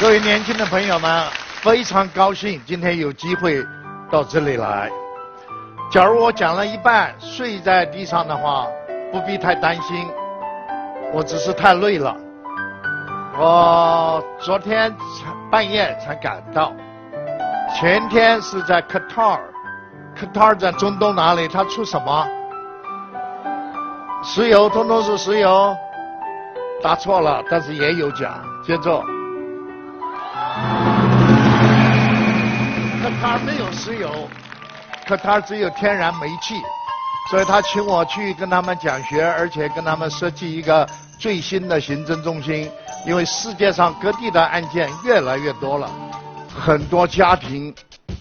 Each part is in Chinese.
各位年轻的朋友们，非常高兴今天有机会到这里来。假如我讲了一半睡在地上的话，不必太担心，我只是太累了。我昨天才半夜才赶到，前天是在卡塔尔，卡塔尔在中东哪里？它出什么？石油，通通是石油。答错了，但是也有奖。接着，他没有石油，可他只有天然煤气，所以他请我去跟他们讲学，而且跟他们设计一个最新的行政中心。因为世界上各地的案件越来越多了，很多家庭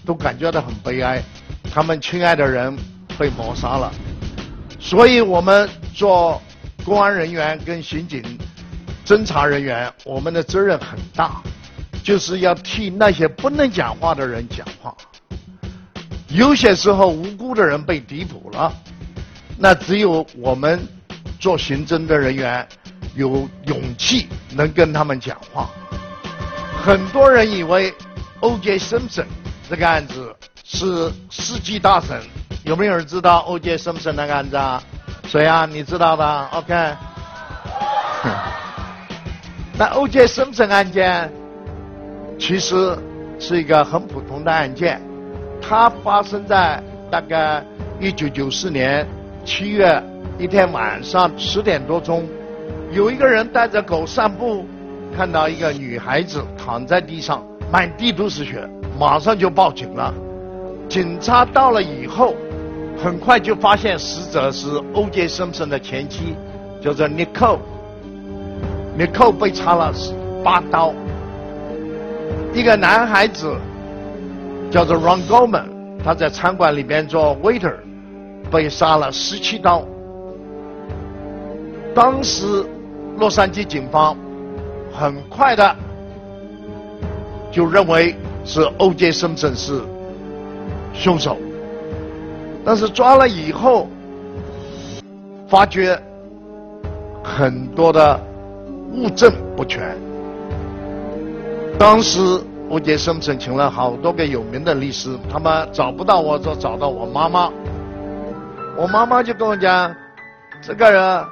都感觉到很悲哀，他们亲爱的人被谋杀了，所以我们做公安人员跟刑警。侦查人员，我们的责任很大，就是要替那些不能讲话的人讲话。有些时候无辜的人被逮捕了，那只有我们做刑侦的人员有勇气能跟他们讲话。很多人以为 O.J. Simpson 这个案子是世纪大审，有没有人知道 O.J. Simpson 那个案子啊？谁啊？你知道的？OK。那 O.J. Simpson 案件其实是一个很普通的案件，它发生在大概一九九四年七月一天晚上十点多钟，有一个人带着狗散步，看到一个女孩子躺在地上，满地都是血，马上就报警了。警察到了以后，很快就发现死者是 O.J. 生的前妻，叫做 Nicole。尼寇被插了八刀，一个男孩子叫做 Ron Goldman，他在餐馆里边做 waiter，被杀了十七刀。当时洛杉矶警方很快的就认为是 O.J. Simpson 是凶手，但是抓了以后，发觉很多的。物证不全。当时我杰生审请了好多个有名的律师，他们找不到我，就找到我妈妈。我妈妈就跟我讲：“这个人，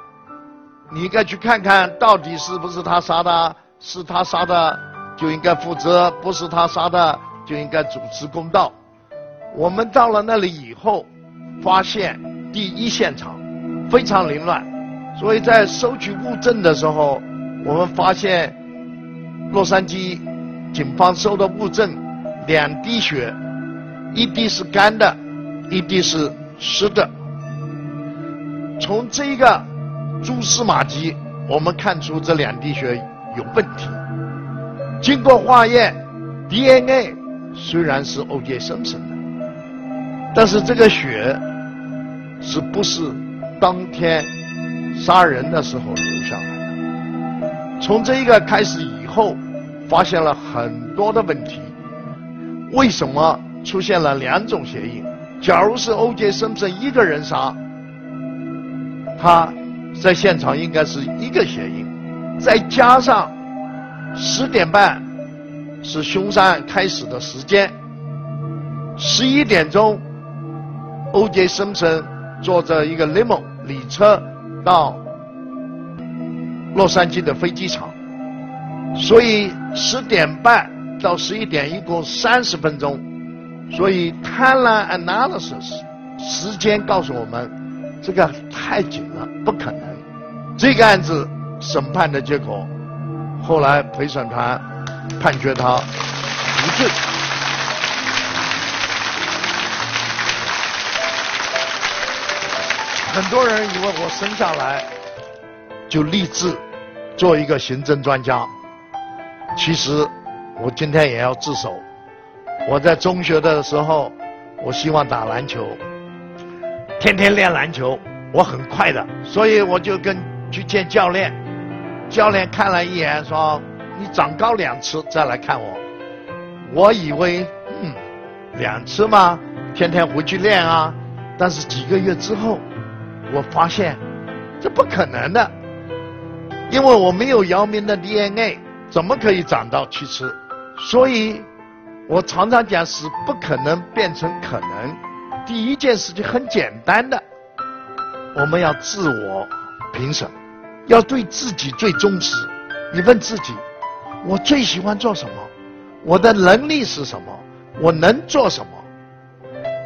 你应该去看看到底是不是他杀的，是他杀的就应该负责，不是他杀的就应该主持公道。”我们到了那里以后，发现第一现场非常凌乱，所以在收取物证的时候。我们发现，洛杉矶警方收的物证，两滴血，一滴是干的，一滴是湿的。从这个蛛丝马迹，我们看出这两滴血有问题。经过化验，DNA 虽然是 O.J. 生成的，但是这个血是不是当天杀人的时候留下来？从这一个开始以后，发现了很多的问题。为什么出现了两种协议？假如是 O.J. 生成一个人杀，他在现场应该是一个协议，再加上十点半是凶杀案开始的时间，十一点钟，O.J. 生成坐着一个 limo 礼车到。洛杉矶的飞机场，所以十点半到十一点一共三十分钟，所以贪婪 analysis 时间告诉我们，这个太紧了，不可能。这个案子审判的结果，后来陪审团判决他无罪。很多人以为我生下来。就立志做一个刑侦专家。其实我今天也要自首。我在中学的时候，我希望打篮球，天天练篮球，我很快的，所以我就跟去见教练。教练看了一眼，说：“你长高两次再来看我。”我以为，嗯，两次嘛？天天回去练啊。但是几个月之后，我发现这不可能的。因为我没有姚明的 DNA，怎么可以长到七尺？所以，我常常讲，使不可能变成可能。第一件事情很简单的，我们要自我评审，要对自己最忠实。你问自己，我最喜欢做什么？我的能力是什么？我能做什么？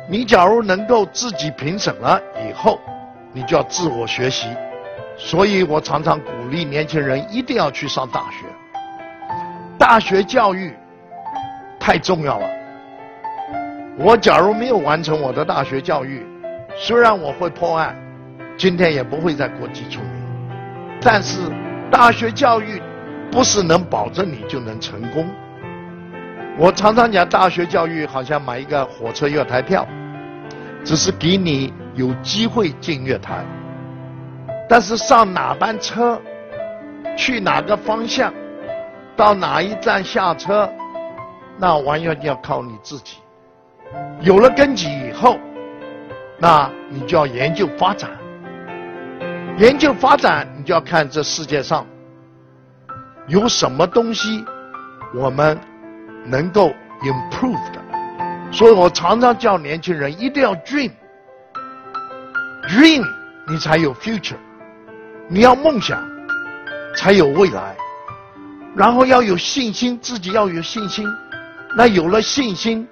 你假如能够自己评审了以后，你就要自我学习。所以我常常鼓励年轻人一定要去上大学。大学教育太重要了。我假如没有完成我的大学教育，虽然我会破案，今天也不会在国际出名。但是大学教育不是能保证你就能成功。我常常讲，大学教育好像买一个火车月台票，只是给你有机会进月台，但是上哪班车，去哪个方向，到哪一站下车，那完全要靠你自己。有了根基以后，那你就要研究发展。研究发展，你就要看这世界上有什么东西，我们。能够 improve 的，所以我常常叫年轻人一定要 dream，dream 你才有 future，你要梦想才有未来，然后要有信心，自己要有信心，那有了信心，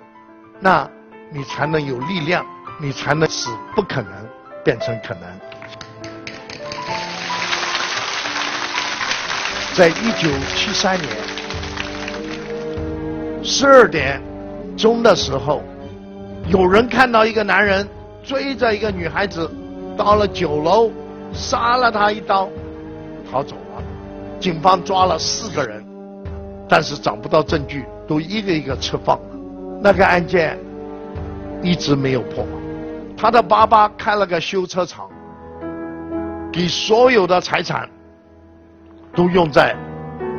那你才能有力量，你才能使不可能变成可能。在一九七三年。十二点钟的时候，有人看到一个男人追着一个女孩子，到了九楼，杀了她一刀，逃走。警方抓了四个人，但是找不到证据，都一个一个释放了。那个案件一直没有破。他的爸爸开了个修车厂，给所有的财产都用在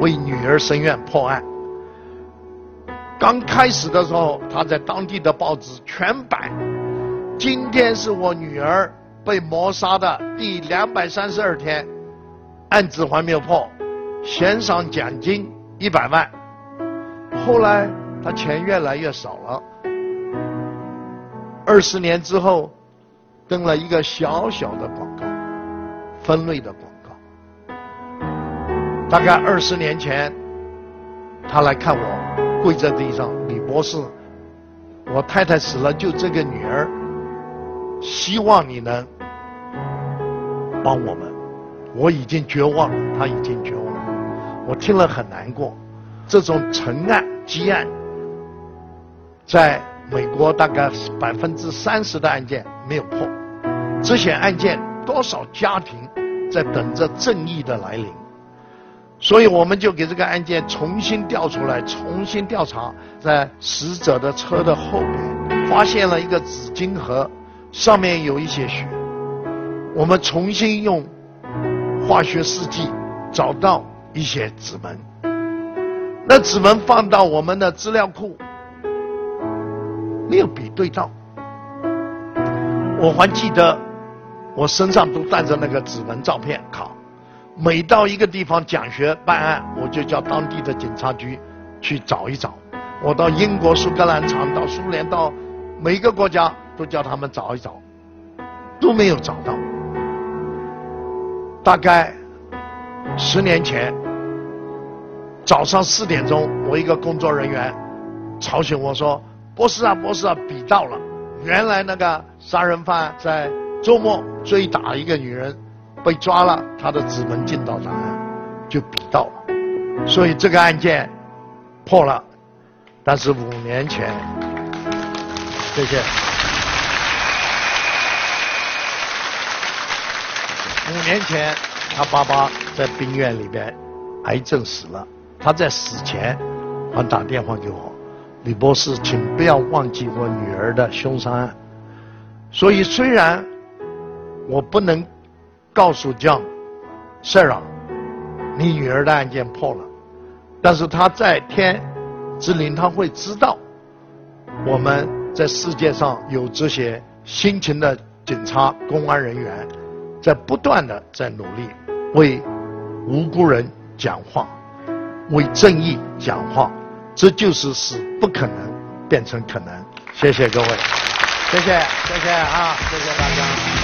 为女儿申冤破案。刚开始的时候，他在当地的报纸全版。今天是我女儿被谋杀的第两百三十二天，案子还没有破，悬赏奖金一百万。后来他钱越来越少了。二十年之后，登了一个小小的广告，分类的广告。大概二十年前，他来看我。跪在地上，李博士，我太太死了，就这个女儿，希望你能帮我们。我已经绝望了，他已经绝望，我听了很难过。这种沉案、积案，在美国大概百分之三十的案件没有破，这些案件多少家庭在等着正义的来临。所以我们就给这个案件重新调出来，重新调查，在死者的车的后面发现了一个纸巾盒，上面有一些血。我们重新用化学试剂找到一些指纹，那指纹放到我们的资料库，没有比对到。我还记得，我身上都带着那个指纹照片卡。每到一个地方讲学办案，我就叫当地的警察局去找一找。我到英国苏格兰场，到苏联，到每一个国家都叫他们找一找，都没有找到。大概十年前早上四点钟，我一个工作人员吵醒我说：“博士啊，博士啊，笔到了！原来那个杀人犯在周末追打一个女人。”被抓了，他的指纹进到档案，就比到了，所以这个案件破了。但是五年前，谢谢。五年前，他爸爸在病院里边癌症死了，他在死前还打电话给我，李博士，请不要忘记我女儿的凶杀案。所以虽然我不能。告诉江，Sir，你女儿的案件破了，但是他在天之灵，他会知道我们在世界上有这些辛勤的警察、公安人员，在不断的在努力为无辜人讲话，为正义讲话，这就是使不可能变成可能。谢谢各位，谢谢谢谢啊，谢谢大家。